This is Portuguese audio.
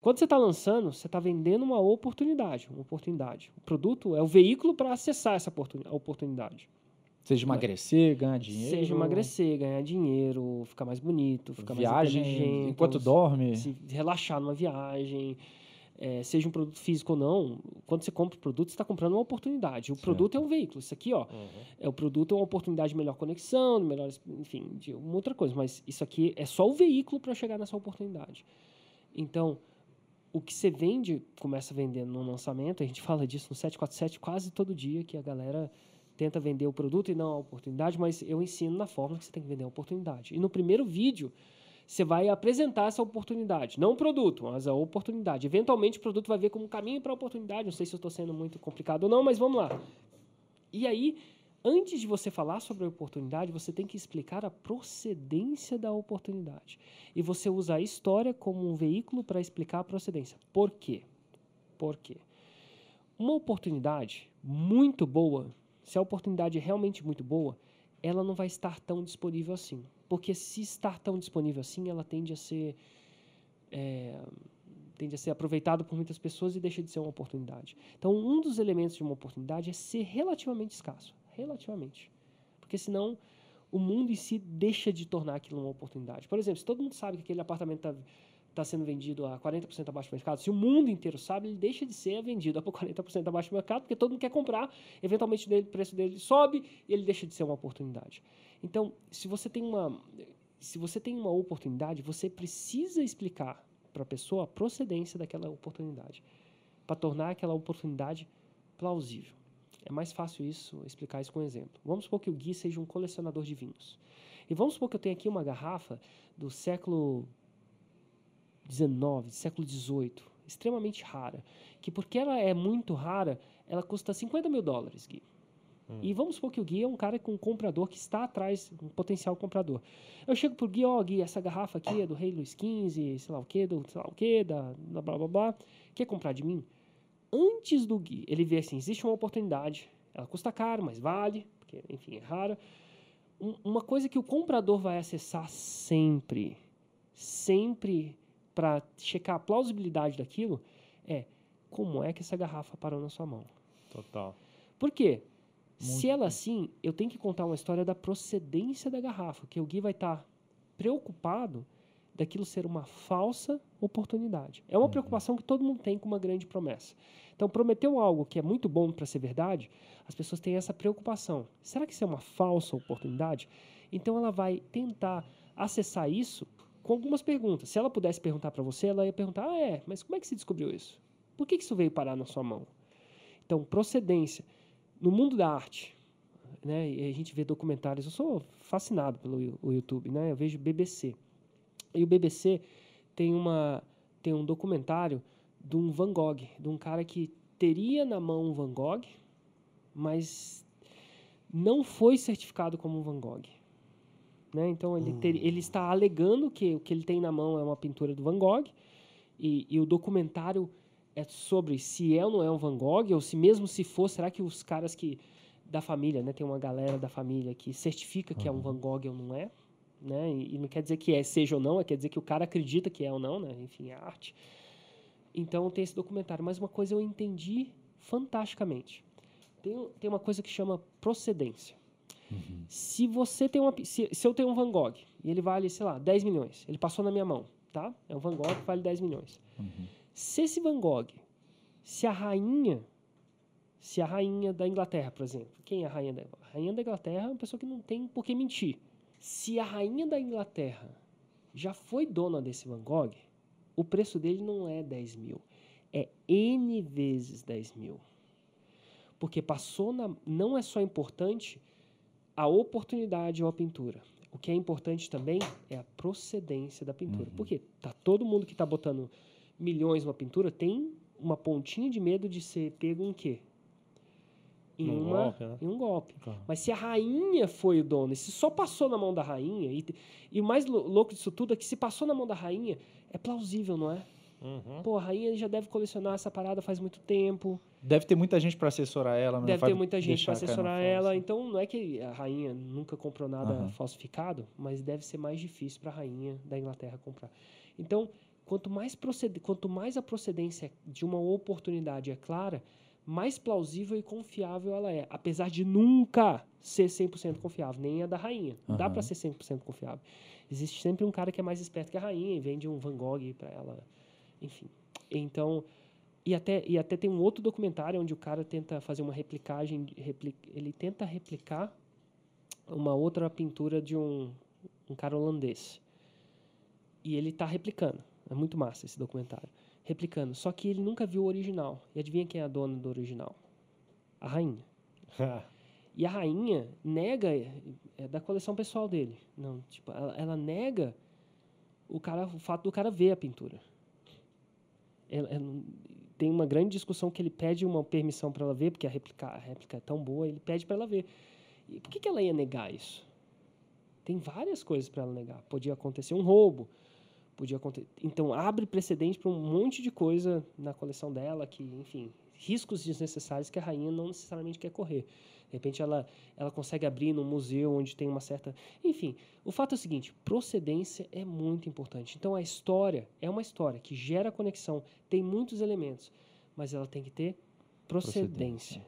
Quando você está lançando, você está vendendo uma oportunidade, uma oportunidade. O produto é o veículo para acessar essa oportunidade. Seja emagrecer, ganhar dinheiro. Seja emagrecer, ganhar dinheiro, ficar mais bonito, ficar viagem, mais inteligente. enquanto dorme. Se relaxar numa viagem. É, seja um produto físico ou não, quando você compra o produto, você está comprando uma oportunidade. O certo. produto é um veículo. Isso aqui, ó, uhum. é o produto é uma oportunidade de melhor conexão, de melhor, enfim, de uma outra coisa. Mas isso aqui é só o veículo para chegar nessa oportunidade. Então, o que você vende, começa vendendo no lançamento, a gente fala disso no 747 quase todo dia, que a galera tenta vender o produto e não a oportunidade, mas eu ensino na forma que você tem que vender a oportunidade. E no primeiro vídeo, você vai apresentar essa oportunidade, não o produto, mas a oportunidade. Eventualmente o produto vai ver como um caminho para a oportunidade, não sei se eu estou sendo muito complicado ou não, mas vamos lá. E aí, antes de você falar sobre a oportunidade, você tem que explicar a procedência da oportunidade. E você usa a história como um veículo para explicar a procedência. Por quê? Por quê? Uma oportunidade muito boa se a oportunidade é realmente muito boa, ela não vai estar tão disponível assim. Porque se estar tão disponível assim, ela tende a ser é, tende a ser aproveitado por muitas pessoas e deixa de ser uma oportunidade. Então, um dos elementos de uma oportunidade é ser relativamente escasso, relativamente, porque senão o mundo em si deixa de tornar aquilo uma oportunidade. Por exemplo, se todo mundo sabe que aquele apartamento está está sendo vendido a 40% abaixo do mercado, se o mundo inteiro sabe, ele deixa de ser vendido a 40% abaixo do mercado, porque todo mundo quer comprar, eventualmente o preço dele sobe e ele deixa de ser uma oportunidade. Então, se você tem uma, se você tem uma oportunidade, você precisa explicar para a pessoa a procedência daquela oportunidade, para tornar aquela oportunidade plausível. É mais fácil isso, explicar isso com um exemplo. Vamos supor que o Gui seja um colecionador de vinhos. E vamos supor que eu tenho aqui uma garrafa do século XIX, século XVIII, extremamente rara. Que porque ela é muito rara, ela custa 50 mil dólares, Gui. Hum. E vamos supor que o Gui é um cara com um comprador que está atrás, um potencial comprador. Eu chego pro Gui, ó, oh, Gui, essa garrafa aqui é do Rei Luiz XV, sei lá o que, do sei lá o que, da blá blá blá blá. Quer comprar de mim? Antes do Gui, ele vê assim, existe uma oportunidade, ela custa caro, mas vale, porque, enfim, é rara. Um, uma coisa que o comprador vai acessar sempre, sempre para checar a plausibilidade daquilo é como é que essa garrafa parou na sua mão. Total. Por quê? Muito Se ela assim, eu tenho que contar uma história da procedência da garrafa, que o Gui vai estar tá preocupado daquilo ser uma falsa oportunidade. É uma uhum. preocupação que todo mundo tem com uma grande promessa. Então, prometeu algo que é muito bom para ser verdade, as pessoas têm essa preocupação. Será que isso é uma falsa oportunidade? Então, ela vai tentar acessar isso com algumas perguntas. Se ela pudesse perguntar para você, ela ia perguntar: ah, é, mas como é que você descobriu isso? Por que, isso veio parar na sua mão? Então, procedência. No mundo da arte, né, a gente vê documentários, eu sou fascinado pelo YouTube, né? Eu vejo BBC. E o BBC tem, uma, tem um documentário de um Van Gogh, de um cara que teria na mão um Van Gogh, mas não foi certificado como um Van Gogh. Né? Então ele, ter, hum. ele está alegando que o que ele tem na mão é uma pintura do Van Gogh e, e, o documentário é sobre se é ou não é um Van Gogh ou se mesmo se for, será que os caras que da família, né, tem uma galera da família que certifica que uhum. é um Van Gogh ou não é, né? E, e, não quer dizer que é seja ou não, é quer dizer que o cara acredita que é ou não, né? Enfim, é arte. Então tem esse documentário, mas uma coisa eu entendi fantasticamente. Tem, tem uma coisa que chama procedência. Uhum. Se você tem uma. Se, se, eu tenho um Van Gogh e ele vale, sei lá, 10 milhões, ele passou na minha mão, tá? É um Van Gogh que vale 10 milhões. Uhum. Se esse Van Gogh, se a rainha, se a rainha da Inglaterra, por exemplo, quem é a rainha da A rainha da Inglaterra é uma pessoa que não tem por que mentir. Se a rainha da Inglaterra já foi dona desse Van Gogh, o preço dele não é 10 mil, é N vezes 10 mil. Porque passou na. Não é só importante a oportunidade ou a pintura. O que é importante também é a procedência da pintura. Uhum. Porque tá todo mundo que está botando milhões numa pintura tem uma pontinha de medo de ser pego em quê? Em, um uma, golpe, né? em um golpe. Tá. Mas se a rainha foi o dono, se só passou na mão da rainha, e, e o mais louco disso tudo é que se passou na mão da rainha, é plausível, não é? Uhum. Pô, a rainha já deve colecionar essa parada faz muito tempo. Deve ter muita gente para assessorar ela. Deve ter muita gente para assessorar ela. Então, não é que a rainha nunca comprou nada uhum. falsificado, mas deve ser mais difícil para a rainha da Inglaterra comprar. Então, quanto mais, proced... quanto mais a procedência de uma oportunidade é clara, mais plausível e confiável ela é. Apesar de nunca ser 100% confiável, nem a da rainha. Não dá Aham. para ser 100% confiável. Existe sempre um cara que é mais esperto que a rainha e vende um Van Gogh para ela. Enfim. Então, e até, e até tem um outro documentário onde o cara tenta fazer uma replicagem, repli- ele tenta replicar uma outra pintura de um, um cara holandês. E ele está replicando. É muito massa esse documentário. Replicando. Só que ele nunca viu o original. E adivinha quem é a dona do original? A rainha. E a rainha nega, é da coleção pessoal dele. Não, tipo, ela, ela nega o, cara, o fato do cara ver a pintura. Ela- ela tem uma grande discussão que ele pede uma permissão para ela ver, porque a réplica, a réplica é tão boa, ele pede para ela ver. E por que, que ela ia negar isso? Tem várias coisas para ela negar. Podia acontecer um roubo, podia acontecer. Então abre precedente para um monte de coisa na coleção dela que, enfim, riscos desnecessários que a rainha não necessariamente quer correr. De repente ela, ela consegue abrir num museu onde tem uma certa. Enfim, o fato é o seguinte: procedência é muito importante. Então a história é uma história que gera conexão, tem muitos elementos, mas ela tem que ter procedência.